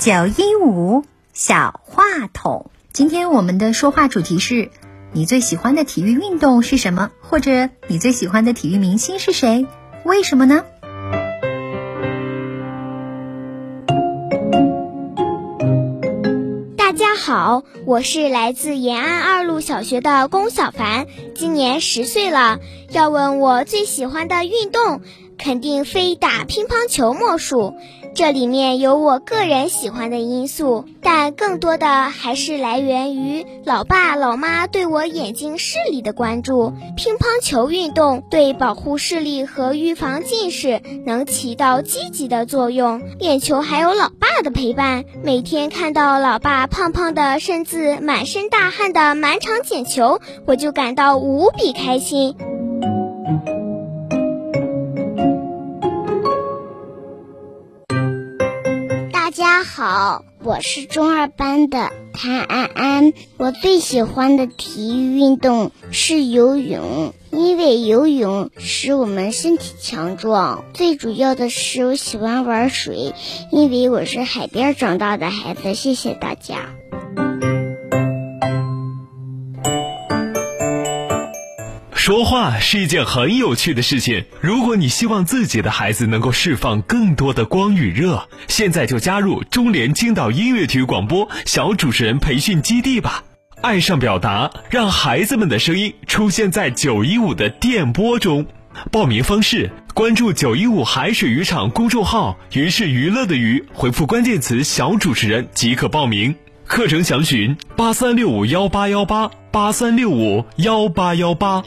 九一五小话筒。今天我们的说话主题是：你最喜欢的体育运动是什么？或者你最喜欢的体育明星是谁？为什么呢？大家好，我是来自延安二路小学的龚小凡，今年十岁了。要问我最喜欢的运动，肯定非打乒乓球莫属。这里面有我个人喜欢的因素，但更多的还是来源于老爸老妈对我眼睛视力的关注。乒乓球运动对保护视力和预防近视能起到积极的作用。练球还有老爸的陪伴，每天看到老爸胖胖的身子、满身大汗的满场捡球，我就感到无比开心。大家好，我是中二班的谭安安。我最喜欢的体育运动是游泳，因为游泳使我们身体强壮。最主要的是，我喜欢玩水，因为我是海边长大的孩子。谢谢大家。说话是一件很有趣的事情。如果你希望自己的孩子能够释放更多的光与热，现在就加入中联青岛音乐体育广播小主持人培训基地吧！爱上表达，让孩子们的声音出现在九一五的电波中。报名方式：关注九一五海水渔场公众号“鱼是娱乐的鱼”，回复关键词“小主持人”即可报名。课程详询八三六五幺八幺八八三六五幺八幺八。